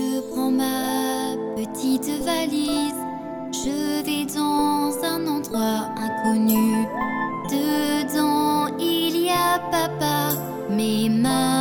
Je prends ma petite valise, je vais dans un endroit inconnu. Dedans, il y a papa, mes mains.